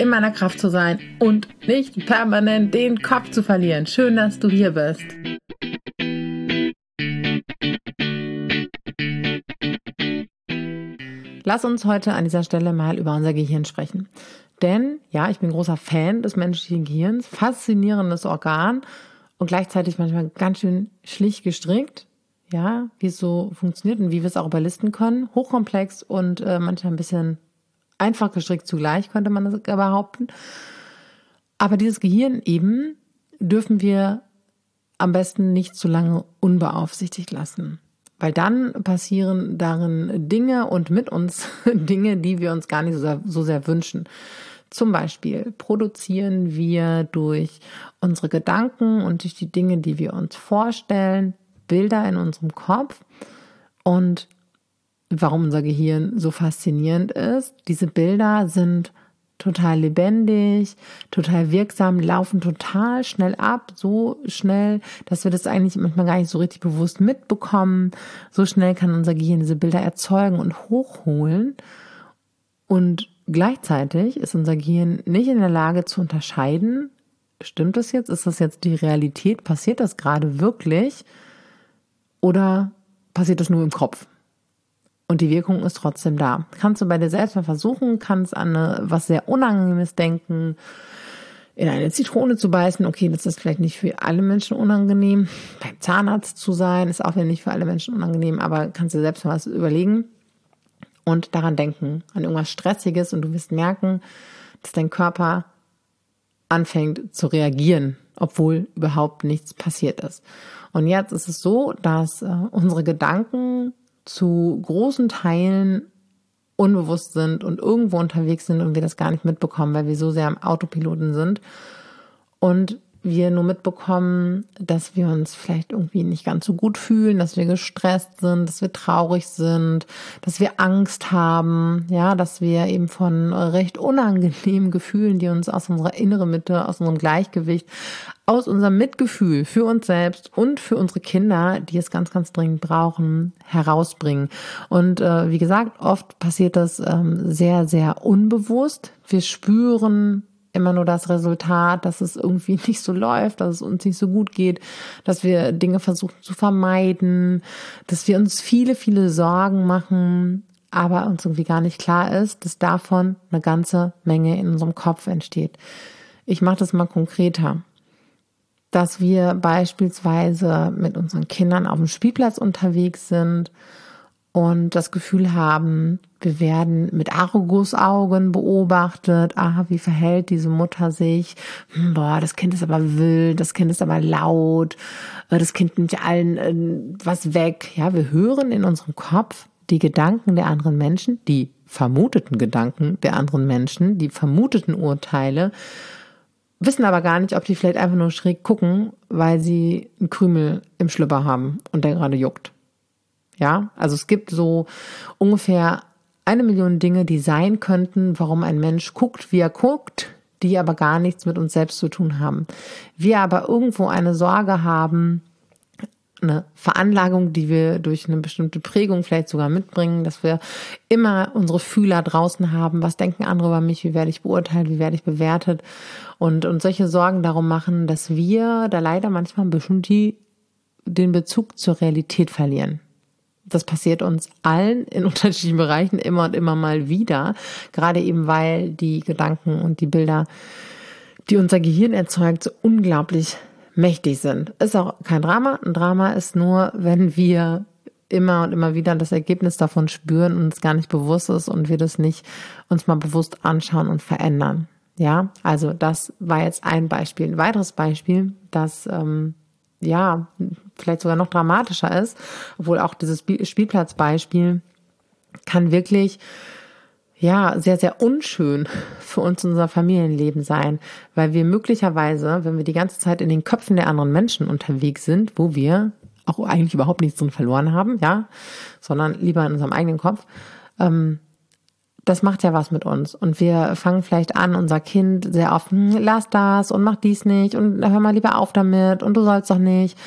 in meiner Kraft zu sein und nicht permanent den Kopf zu verlieren. Schön, dass du hier bist. Lass uns heute an dieser Stelle mal über unser Gehirn sprechen. Denn ja, ich bin großer Fan des menschlichen Gehirns, faszinierendes Organ und gleichzeitig manchmal ganz schön schlicht gestrickt. Ja, wie es so funktioniert und wie wir es auch überlisten können. Hochkomplex und äh, manchmal ein bisschen einfach gestrickt zugleich, könnte man das behaupten. Aber dieses Gehirn eben dürfen wir am besten nicht zu lange unbeaufsichtigt lassen. Weil dann passieren darin Dinge und mit uns Dinge, die wir uns gar nicht so sehr, so sehr wünschen. Zum Beispiel produzieren wir durch unsere Gedanken und durch die Dinge, die wir uns vorstellen, Bilder in unserem Kopf. Und warum unser Gehirn so faszinierend ist. Diese Bilder sind total lebendig, total wirksam, laufen total schnell ab, so schnell, dass wir das eigentlich manchmal gar nicht so richtig bewusst mitbekommen. So schnell kann unser Gehirn diese Bilder erzeugen und hochholen. Und gleichzeitig ist unser Gehirn nicht in der Lage zu unterscheiden, stimmt das jetzt? Ist das jetzt die Realität? Passiert das gerade wirklich? Oder passiert das nur im Kopf? Und die Wirkung ist trotzdem da. Kannst du bei dir selbst mal versuchen, kannst an eine, was sehr Unangenehmes denken, in eine Zitrone zu beißen. Okay, das ist vielleicht nicht für alle Menschen unangenehm. Beim Zahnarzt zu sein, ist auch nicht für alle Menschen unangenehm, aber kannst du selbst mal was überlegen und daran denken, an irgendwas Stressiges und du wirst merken, dass dein Körper anfängt zu reagieren, obwohl überhaupt nichts passiert ist. Und jetzt ist es so, dass äh, unsere Gedanken zu großen Teilen unbewusst sind und irgendwo unterwegs sind und wir das gar nicht mitbekommen, weil wir so sehr am Autopiloten sind. Und wir nur mitbekommen, dass wir uns vielleicht irgendwie nicht ganz so gut fühlen, dass wir gestresst sind, dass wir traurig sind, dass wir Angst haben, ja, dass wir eben von recht unangenehmen Gefühlen, die uns aus unserer inneren Mitte, aus unserem Gleichgewicht, aus unserem Mitgefühl für uns selbst und für unsere Kinder, die es ganz, ganz dringend brauchen, herausbringen. Und äh, wie gesagt, oft passiert das ähm, sehr, sehr unbewusst. Wir spüren immer nur das Resultat, dass es irgendwie nicht so läuft, dass es uns nicht so gut geht, dass wir Dinge versuchen zu vermeiden, dass wir uns viele, viele Sorgen machen, aber uns irgendwie gar nicht klar ist, dass davon eine ganze Menge in unserem Kopf entsteht. Ich mache das mal konkreter. Dass wir beispielsweise mit unseren Kindern auf dem Spielplatz unterwegs sind und das Gefühl haben, wir werden mit Argusaugen beobachtet. Ah, wie verhält diese Mutter sich? Hm, boah, das Kind ist aber wild, das Kind ist aber laut, äh, das Kind nimmt allen äh, was weg. Ja, wir hören in unserem Kopf die Gedanken der anderen Menschen, die vermuteten Gedanken der anderen Menschen, die vermuteten Urteile, wissen aber gar nicht, ob die vielleicht einfach nur schräg gucken, weil sie einen Krümel im Schlüpper haben und der gerade juckt. Ja, also es gibt so ungefähr eine Million Dinge, die sein könnten, warum ein Mensch guckt, wie er guckt, die aber gar nichts mit uns selbst zu tun haben. Wir aber irgendwo eine Sorge haben, eine Veranlagung, die wir durch eine bestimmte Prägung vielleicht sogar mitbringen, dass wir immer unsere Fühler draußen haben. Was denken andere über mich? Wie werde ich beurteilt? Wie werde ich bewertet? Und, und solche Sorgen darum machen, dass wir da leider manchmal ein bisschen die, den Bezug zur Realität verlieren. Das passiert uns allen in unterschiedlichen Bereichen immer und immer mal wieder. Gerade eben, weil die Gedanken und die Bilder, die unser Gehirn erzeugt, so unglaublich mächtig sind. Ist auch kein Drama. Ein Drama ist nur, wenn wir immer und immer wieder das Ergebnis davon spüren und es gar nicht bewusst ist und wir das nicht uns mal bewusst anschauen und verändern. Ja, also das war jetzt ein Beispiel. Ein weiteres Beispiel, das ähm, ja, vielleicht sogar noch dramatischer ist, obwohl auch dieses Spielplatzbeispiel kann wirklich ja, sehr, sehr unschön für uns unser Familienleben sein, weil wir möglicherweise, wenn wir die ganze Zeit in den Köpfen der anderen Menschen unterwegs sind, wo wir auch eigentlich überhaupt nichts drin verloren haben, ja, sondern lieber in unserem eigenen Kopf, ähm, das macht ja was mit uns. Und wir fangen vielleicht an, unser Kind sehr oft, hm, lass das und mach dies nicht und hör mal lieber auf damit und du sollst doch nicht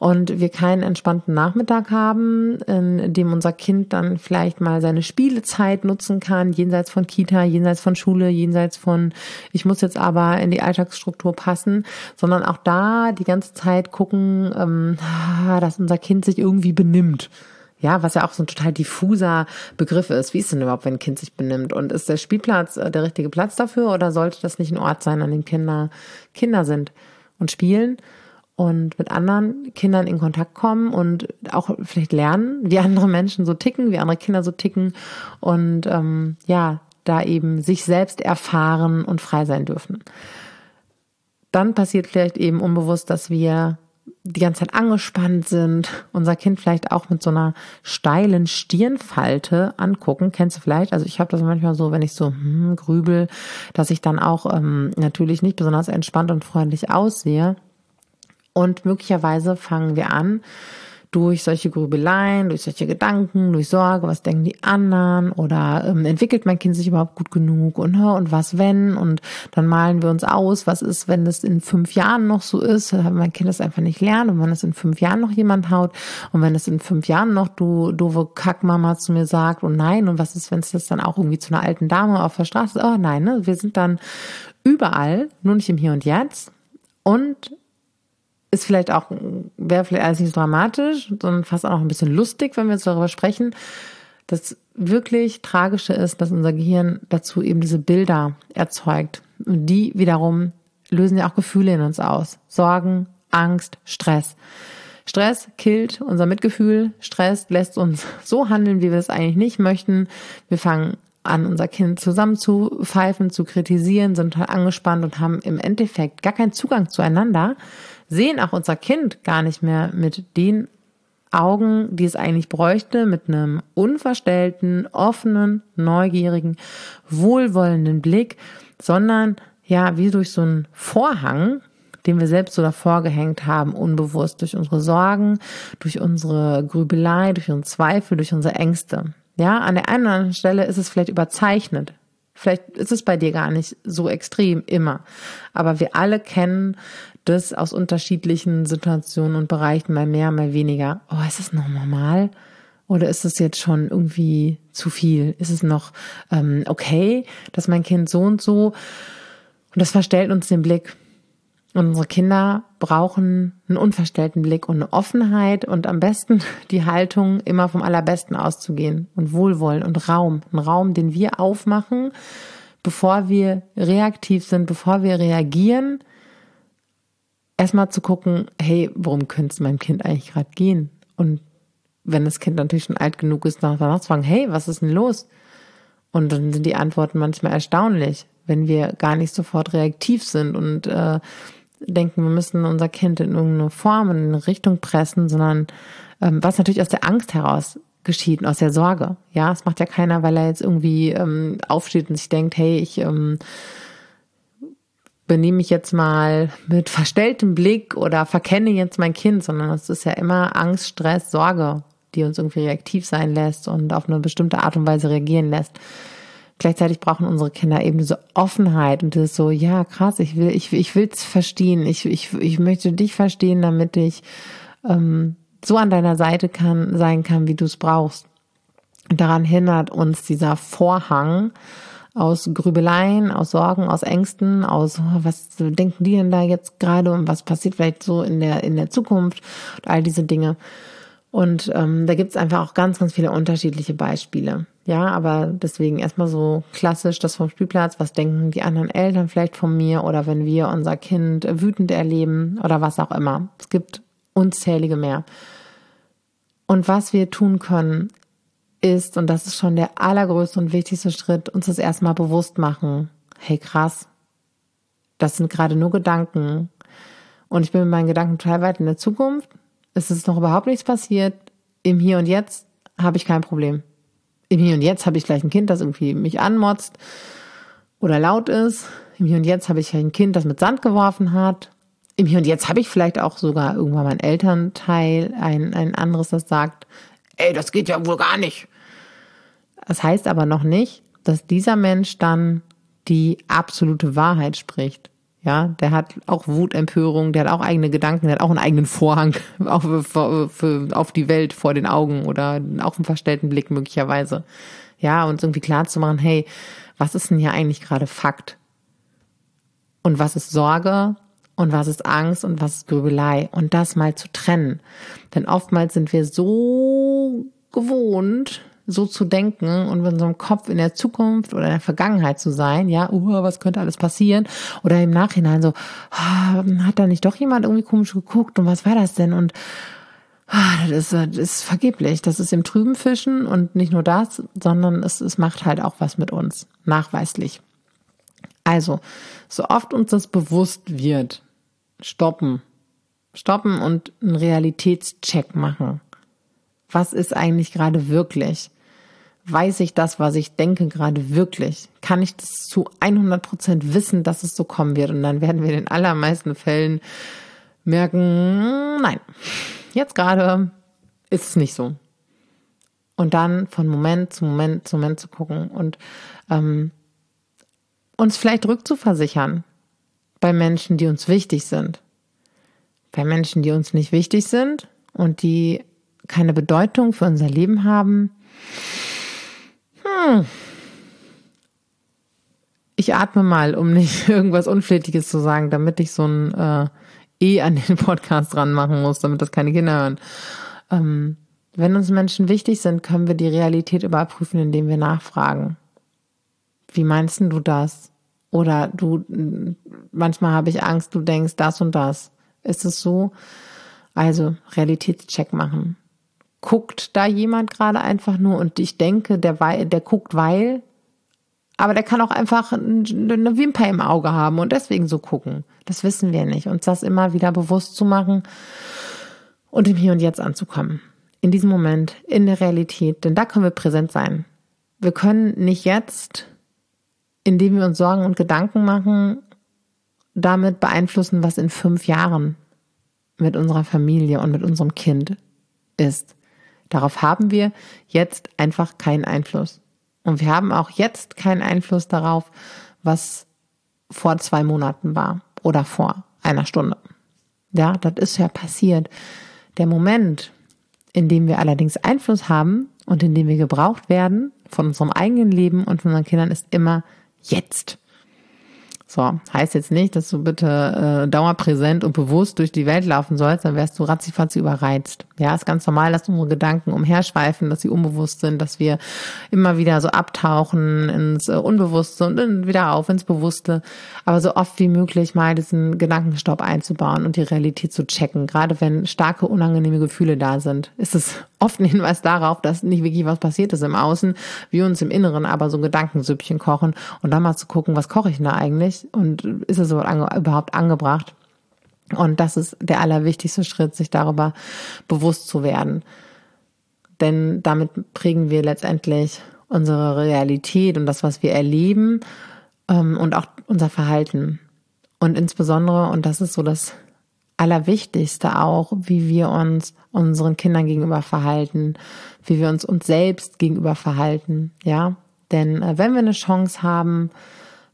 und wir keinen entspannten Nachmittag haben, in dem unser Kind dann vielleicht mal seine Spielezeit nutzen kann, jenseits von Kita, jenseits von Schule, jenseits von, ich muss jetzt aber in die Alltagsstruktur passen, sondern auch da die ganze Zeit gucken, ähm, dass unser Kind sich irgendwie benimmt. Ja, was ja auch so ein total diffuser Begriff ist. Wie ist denn überhaupt, wenn ein Kind sich benimmt? Und ist der Spielplatz äh, der richtige Platz dafür oder sollte das nicht ein Ort sein, an dem Kinder Kinder sind und spielen? Und mit anderen Kindern in Kontakt kommen und auch vielleicht lernen, wie andere Menschen so ticken, wie andere Kinder so ticken und ähm, ja, da eben sich selbst erfahren und frei sein dürfen. Dann passiert vielleicht eben unbewusst, dass wir die ganze Zeit angespannt sind, unser Kind vielleicht auch mit so einer steilen Stirnfalte angucken. Kennst du vielleicht? Also ich habe das manchmal so, wenn ich so hm, grübel, dass ich dann auch ähm, natürlich nicht besonders entspannt und freundlich aussehe. Und möglicherweise fangen wir an, durch solche Grübeleien, durch solche Gedanken, durch Sorge, was denken die anderen? Oder ähm, entwickelt mein Kind sich überhaupt gut genug? Und, und was wenn? Und dann malen wir uns aus, was ist, wenn das in fünf Jahren noch so ist, dann mein Kind das einfach nicht lernen. Und wenn es in fünf Jahren noch jemand haut? Und wenn es in fünf Jahren noch du doofe Kackmama zu mir sagt? Und nein. Und was ist, wenn es das dann auch irgendwie zu einer alten Dame auf der Straße ist, oh nein, ne? wir sind dann überall, nur nicht im Hier und Jetzt. Und ist vielleicht auch, wäre vielleicht alles nicht so dramatisch, sondern fast auch noch ein bisschen lustig, wenn wir jetzt darüber sprechen. Das wirklich Tragische ist, dass unser Gehirn dazu eben diese Bilder erzeugt. Und die wiederum lösen ja auch Gefühle in uns aus. Sorgen, Angst, Stress. Stress killt unser Mitgefühl. Stress lässt uns so handeln, wie wir es eigentlich nicht möchten. Wir fangen an, unser Kind zusammen zu pfeifen, zu kritisieren, sind total angespannt und haben im Endeffekt gar keinen Zugang zueinander, sehen auch unser Kind gar nicht mehr mit den Augen, die es eigentlich bräuchte, mit einem unverstellten, offenen, neugierigen, wohlwollenden Blick, sondern ja, wie durch so einen Vorhang, den wir selbst so davor gehängt haben, unbewusst durch unsere Sorgen, durch unsere Grübelei, durch unsere Zweifel, durch unsere Ängste. Ja, an der einen oder anderen Stelle ist es vielleicht überzeichnet. Vielleicht ist es bei dir gar nicht so extrem immer. Aber wir alle kennen das aus unterschiedlichen Situationen und Bereichen, mal mehr, mal weniger. Oh, ist es noch normal? Oder ist es jetzt schon irgendwie zu viel? Ist es noch ähm, okay, dass mein Kind so und so? Und das verstellt uns den Blick. Und unsere Kinder brauchen einen unverstellten Blick und eine Offenheit und am besten die Haltung, immer vom Allerbesten auszugehen und Wohlwollen und Raum. Ein Raum, den wir aufmachen, bevor wir reaktiv sind, bevor wir reagieren, erstmal zu gucken, hey, worum könnte es meinem Kind eigentlich gerade gehen? Und wenn das Kind natürlich schon alt genug ist, danach zu fragen, hey, was ist denn los? Und dann sind die Antworten manchmal erstaunlich, wenn wir gar nicht sofort reaktiv sind und äh, denken, wir müssen unser Kind in irgendeine Form, in eine Richtung pressen, sondern ähm, was natürlich aus der Angst heraus geschieht aus der Sorge. Ja, es macht ja keiner, weil er jetzt irgendwie ähm, aufsteht und sich denkt, hey, ich ähm, benehme ich jetzt mal mit verstelltem Blick oder verkenne jetzt mein Kind, sondern es ist ja immer Angst, Stress, Sorge, die uns irgendwie reaktiv sein lässt und auf eine bestimmte Art und Weise reagieren lässt. Gleichzeitig brauchen unsere Kinder eben diese Offenheit und das so, ja, krass, ich will, ich, ich will's verstehen, ich, ich, ich möchte dich verstehen, damit ich ähm, so an deiner Seite kann, sein kann, wie du es brauchst. Und daran hindert uns dieser Vorhang, aus Grübeleien, aus Sorgen, aus Ängsten, aus was denken die denn da jetzt gerade und was passiert vielleicht so in der in der Zukunft und all diese Dinge. Und ähm, da gibt's einfach auch ganz, ganz viele unterschiedliche Beispiele. Ja, aber deswegen erstmal so klassisch das vom Spielplatz, was denken die anderen Eltern vielleicht von mir oder wenn wir unser Kind wütend erleben oder was auch immer. Es gibt unzählige mehr. Und was wir tun können, ist, und das ist schon der allergrößte und wichtigste Schritt, uns das erstmal bewusst machen. Hey, krass. Das sind gerade nur Gedanken. Und ich bin mit meinen Gedanken weit in der Zukunft. Es ist noch überhaupt nichts passiert. Im Hier und Jetzt habe ich kein Problem. Im Hier und Jetzt habe ich gleich ein Kind, das irgendwie mich anmotzt oder laut ist. Im Hier und Jetzt habe ich ein Kind, das mit Sand geworfen hat. Im Hier und Jetzt habe ich vielleicht auch sogar irgendwann mein Elternteil, ein, ein anderes, das sagt, ey, das geht ja wohl gar nicht. Das heißt aber noch nicht, dass dieser Mensch dann die absolute Wahrheit spricht. Ja, der hat auch Wutempörung, der hat auch eigene Gedanken, der hat auch einen eigenen Vorhang auf, auf die Welt vor den Augen oder auch einen verstellten Blick möglicherweise. Ja, und irgendwie klar zu machen, hey, was ist denn hier eigentlich gerade Fakt? Und was ist Sorge? Und was ist Angst? Und was ist Grübelei? Und das mal zu trennen. Denn oftmals sind wir so gewohnt, so zu denken und mit unserem Kopf in der Zukunft oder in der Vergangenheit zu sein, ja, uh, was könnte alles passieren? Oder im Nachhinein so, oh, hat da nicht doch jemand irgendwie komisch geguckt und was war das denn? Und oh, das, ist, das ist vergeblich. Das ist im Trüben Fischen und nicht nur das, sondern es, es macht halt auch was mit uns, nachweislich. Also, so oft uns das bewusst wird, stoppen. Stoppen und einen Realitätscheck machen. Was ist eigentlich gerade wirklich? Weiß ich das, was ich denke, gerade wirklich? Kann ich das zu 100 Prozent wissen, dass es so kommen wird? Und dann werden wir in den allermeisten Fällen merken, nein, jetzt gerade ist es nicht so. Und dann von Moment zu Moment zu Moment zu gucken und ähm, uns vielleicht rückzuversichern bei Menschen, die uns wichtig sind. Bei Menschen, die uns nicht wichtig sind und die keine Bedeutung für unser Leben haben, Ich atme mal, um nicht irgendwas Unflätiges zu sagen, damit ich so ein äh, E an den Podcast dran machen muss, damit das keine Kinder hören. Ähm, wenn uns Menschen wichtig sind, können wir die Realität überprüfen, indem wir nachfragen. Wie meinst du das? Oder du, manchmal habe ich Angst, du denkst das und das. Ist es so? Also Realitätscheck machen guckt da jemand gerade einfach nur und ich denke, der, der guckt, weil, aber der kann auch einfach eine Wimper im Auge haben und deswegen so gucken. Das wissen wir nicht. Uns das immer wieder bewusst zu machen und im Hier und Jetzt anzukommen. In diesem Moment, in der Realität, denn da können wir präsent sein. Wir können nicht jetzt, indem wir uns Sorgen und Gedanken machen, damit beeinflussen, was in fünf Jahren mit unserer Familie und mit unserem Kind ist. Darauf haben wir jetzt einfach keinen Einfluss. Und wir haben auch jetzt keinen Einfluss darauf, was vor zwei Monaten war oder vor einer Stunde. Ja, das ist ja passiert. Der Moment, in dem wir allerdings Einfluss haben und in dem wir gebraucht werden von unserem eigenen Leben und von unseren Kindern, ist immer jetzt. So, heißt jetzt nicht, dass du bitte äh, dauerpräsent und bewusst durch die Welt laufen sollst, dann wärst du ratzifatzi überreizt. Ja, ist ganz normal, dass unsere Gedanken umherschweifen, dass sie unbewusst sind, dass wir immer wieder so abtauchen ins äh, Unbewusste und dann wieder auf ins Bewusste. Aber so oft wie möglich mal diesen Gedankenstopp einzubauen und die Realität zu checken. Gerade wenn starke, unangenehme Gefühle da sind, ist es oft ein Hinweis darauf, dass nicht wirklich was passiert ist im Außen, wir uns im Inneren aber so Gedankensüppchen kochen und dann mal zu gucken, was koche ich denn da eigentlich? Und ist es überhaupt angebracht? Und das ist der allerwichtigste Schritt, sich darüber bewusst zu werden. Denn damit prägen wir letztendlich unsere Realität und das, was wir erleben ähm, und auch unser Verhalten. Und insbesondere, und das ist so das Allerwichtigste auch, wie wir uns unseren Kindern gegenüber verhalten, wie wir uns uns selbst gegenüber verhalten, ja. Denn äh, wenn wir eine Chance haben,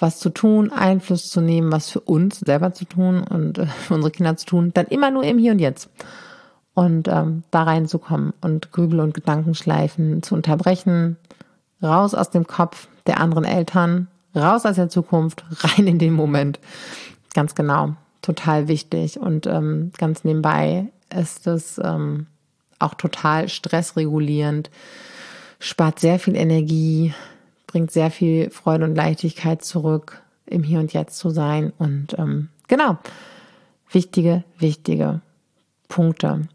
was zu tun, Einfluss zu nehmen, was für uns selber zu tun und äh, für unsere Kinder zu tun, dann immer nur im Hier und Jetzt. Und ähm, da reinzukommen und Grübel und Gedankenschleifen zu unterbrechen, raus aus dem Kopf der anderen Eltern, raus aus der Zukunft, rein in den Moment. Ganz genau, total wichtig. Und ähm, ganz nebenbei ist es ähm, auch total stressregulierend, spart sehr viel Energie, bringt sehr viel Freude und Leichtigkeit zurück, im Hier und Jetzt zu sein. Und ähm, genau, wichtige, wichtige Punkte.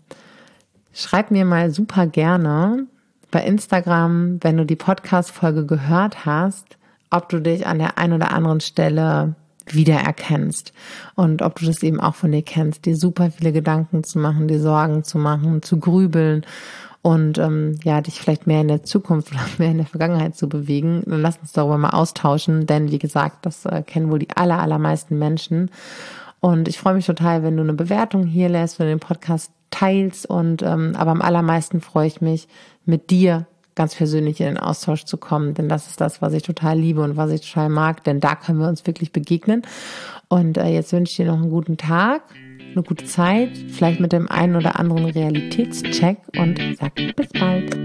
Schreib mir mal super gerne bei Instagram, wenn du die Podcast-Folge gehört hast, ob du dich an der einen oder anderen Stelle wiedererkennst und ob du das eben auch von dir kennst, dir super viele Gedanken zu machen, dir Sorgen zu machen, zu grübeln und ähm, ja, dich vielleicht mehr in der Zukunft oder mehr in der Vergangenheit zu bewegen, dann lass uns darüber mal austauschen, denn wie gesagt, das äh, kennen wohl die aller, allermeisten Menschen. Und ich freue mich total, wenn du eine Bewertung hier lässt, wenn du den Podcast teilst. Und ähm, aber am allermeisten freue ich mich, mit dir ganz persönlich in den Austausch zu kommen, denn das ist das, was ich total liebe und was ich total mag, denn da können wir uns wirklich begegnen. Und äh, jetzt wünsche ich dir noch einen guten Tag, eine gute Zeit, vielleicht mit dem einen oder anderen Realitätscheck und sagt bis bald.